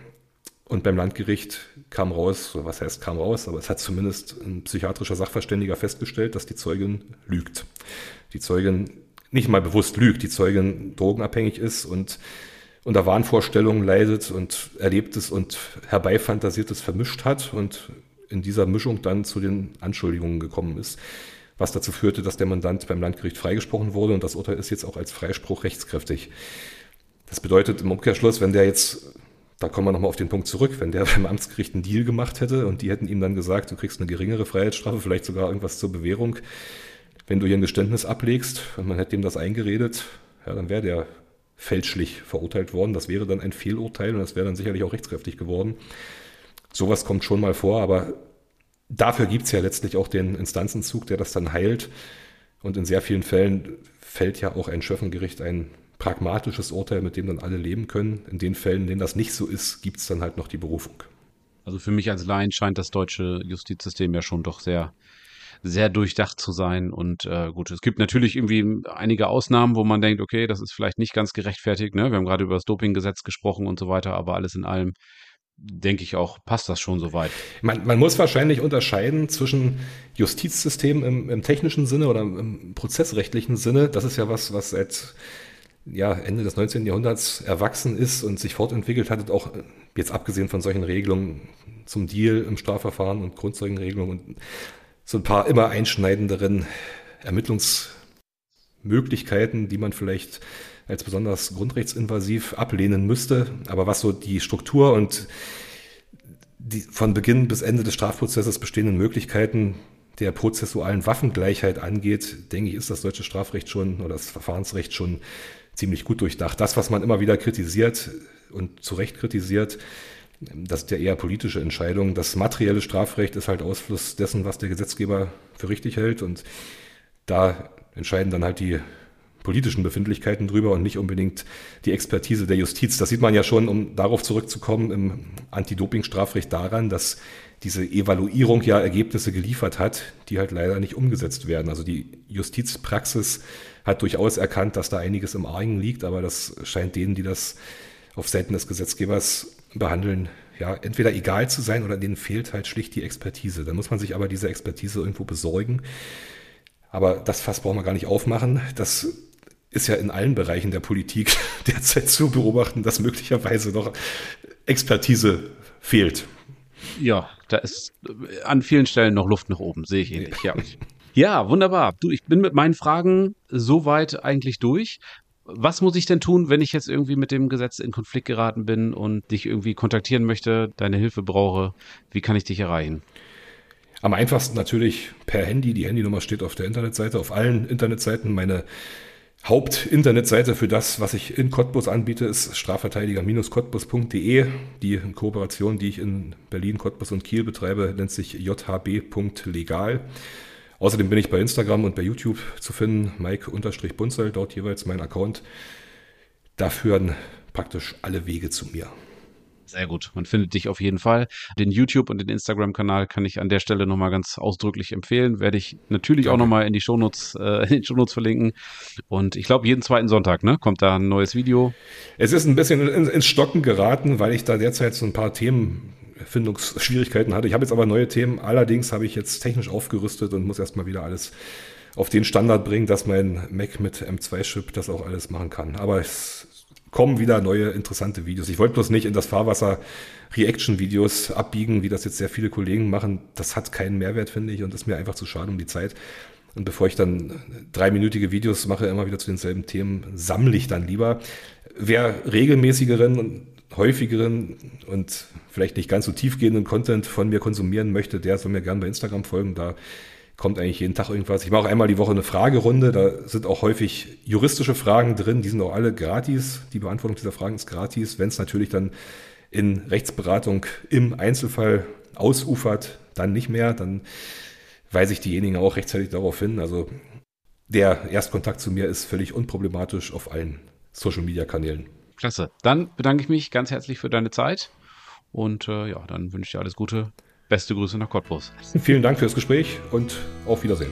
Und beim Landgericht kam raus, was heißt kam raus, aber es hat zumindest ein psychiatrischer Sachverständiger festgestellt, dass die Zeugin lügt. Die Zeugin nicht mal bewusst lügt, die Zeugin drogenabhängig ist und unter Wahnvorstellungen leidet und Erlebtes und Herbeifantasiertes vermischt hat und in dieser Mischung dann zu den Anschuldigungen gekommen ist, was dazu führte, dass der Mandant beim Landgericht freigesprochen wurde und das Urteil ist jetzt auch als Freispruch rechtskräftig. Das bedeutet im Umkehrschluss, wenn der jetzt, da kommen wir nochmal auf den Punkt zurück, wenn der beim Amtsgericht einen Deal gemacht hätte und die hätten ihm dann gesagt, du kriegst eine geringere Freiheitsstrafe, vielleicht sogar irgendwas zur Bewährung, wenn du hier ein Geständnis ablegst und man hätte ihm das eingeredet, ja, dann wäre der fälschlich verurteilt worden. Das wäre dann ein Fehlurteil und das wäre dann sicherlich auch rechtskräftig geworden. Sowas kommt schon mal vor, aber dafür gibt es ja letztlich auch den Instanzenzug, der das dann heilt. Und in sehr vielen Fällen fällt ja auch ein Schöffengericht ein pragmatisches Urteil, mit dem dann alle leben können. In den Fällen, in denen das nicht so ist, gibt es dann halt noch die Berufung. Also für mich als Laien scheint das deutsche Justizsystem ja schon doch sehr sehr durchdacht zu sein. Und äh, gut, es gibt natürlich irgendwie einige Ausnahmen, wo man denkt, okay, das ist vielleicht nicht ganz gerechtfertigt. Ne? Wir haben gerade über das Dopinggesetz gesprochen und so weiter, aber alles in allem denke ich auch, passt das schon soweit. Man, man muss wahrscheinlich unterscheiden zwischen Justizsystem im, im, technischen Sinne oder im prozessrechtlichen Sinne. Das ist ja was, was seit ja, Ende des 19. Jahrhunderts erwachsen ist und sich fortentwickelt hat, auch jetzt abgesehen von solchen Regelungen zum Deal im Strafverfahren und Grundzeugenregelungen und so ein paar immer einschneidenderen Ermittlungsmöglichkeiten, die man vielleicht als besonders grundrechtsinvasiv ablehnen müsste. Aber was so die Struktur und die von Beginn bis Ende des Strafprozesses bestehenden Möglichkeiten der prozessualen Waffengleichheit angeht, denke ich, ist das deutsche Strafrecht schon oder das Verfahrensrecht schon ziemlich gut durchdacht. Das, was man immer wieder kritisiert und zu Recht kritisiert, das ist ja eher politische Entscheidung. Das materielle Strafrecht ist halt Ausfluss dessen, was der Gesetzgeber für richtig hält. Und da entscheiden dann halt die politischen Befindlichkeiten drüber und nicht unbedingt die Expertise der Justiz. Das sieht man ja schon, um darauf zurückzukommen, im Anti-Doping-Strafrecht daran, dass diese Evaluierung ja Ergebnisse geliefert hat, die halt leider nicht umgesetzt werden. Also die Justizpraxis hat durchaus erkannt, dass da einiges im Argen liegt, aber das scheint denen, die das auf Seiten des Gesetzgebers behandeln, ja, entweder egal zu sein oder denen fehlt halt schlicht die Expertise. Da muss man sich aber diese Expertise irgendwo besorgen. Aber das Fass brauchen wir gar nicht aufmachen. Das ist ja in allen Bereichen der Politik derzeit zu beobachten, dass möglicherweise noch Expertise fehlt. Ja, da ist an vielen Stellen noch Luft nach oben, sehe ich ähnlich, ja. Ja, wunderbar. Du, ich bin mit meinen Fragen soweit eigentlich durch was muss ich denn tun, wenn ich jetzt irgendwie mit dem Gesetz in Konflikt geraten bin und dich irgendwie kontaktieren möchte, deine Hilfe brauche? Wie kann ich dich erreichen? Am einfachsten natürlich per Handy. Die Handynummer steht auf der Internetseite, auf allen Internetseiten. Meine Hauptinternetseite für das, was ich in Cottbus anbiete, ist strafverteidiger-cottbus.de. Die Kooperation, die ich in Berlin, Cottbus und Kiel betreibe, nennt sich jhb.legal. Außerdem bin ich bei Instagram und bei YouTube zu finden, Mike-Bunzel, dort jeweils mein Account. Da führen praktisch alle Wege zu mir. Sehr gut. Man findet dich auf jeden Fall. Den YouTube- und den Instagram-Kanal kann ich an der Stelle nochmal ganz ausdrücklich empfehlen. Werde ich natürlich Danke. auch nochmal in die Shownotes, äh, in den Shownotes verlinken. Und ich glaube, jeden zweiten Sonntag, ne, kommt da ein neues Video. Es ist ein bisschen ins Stocken geraten, weil ich da derzeit so ein paar Themen Findungsschwierigkeiten hatte. Ich habe jetzt aber neue Themen. Allerdings habe ich jetzt technisch aufgerüstet und muss erstmal wieder alles auf den Standard bringen, dass mein Mac mit M2-Chip das auch alles machen kann. Aber es kommen wieder neue interessante Videos. Ich wollte bloß nicht in das Fahrwasser Reaction-Videos abbiegen, wie das jetzt sehr viele Kollegen machen. Das hat keinen Mehrwert, finde ich, und ist mir einfach zu schade um die Zeit. Und bevor ich dann dreiminütige Videos mache, immer wieder zu denselben Themen, sammle ich dann lieber. Wer regelmäßigeren häufigeren und vielleicht nicht ganz so tiefgehenden Content von mir konsumieren möchte, der soll mir gerne bei Instagram folgen. Da kommt eigentlich jeden Tag irgendwas. Ich mache einmal die Woche eine Fragerunde. Da sind auch häufig juristische Fragen drin. Die sind auch alle gratis. Die Beantwortung dieser Fragen ist gratis. Wenn es natürlich dann in Rechtsberatung im Einzelfall ausufert, dann nicht mehr. Dann weise ich diejenigen auch rechtzeitig darauf hin. Also der Erstkontakt zu mir ist völlig unproblematisch auf allen Social-Media-Kanälen. Klasse. Dann bedanke ich mich ganz herzlich für deine Zeit und äh, ja, dann wünsche ich dir alles Gute. Beste Grüße nach Cottbus. Vielen Dank fürs Gespräch und auf Wiedersehen.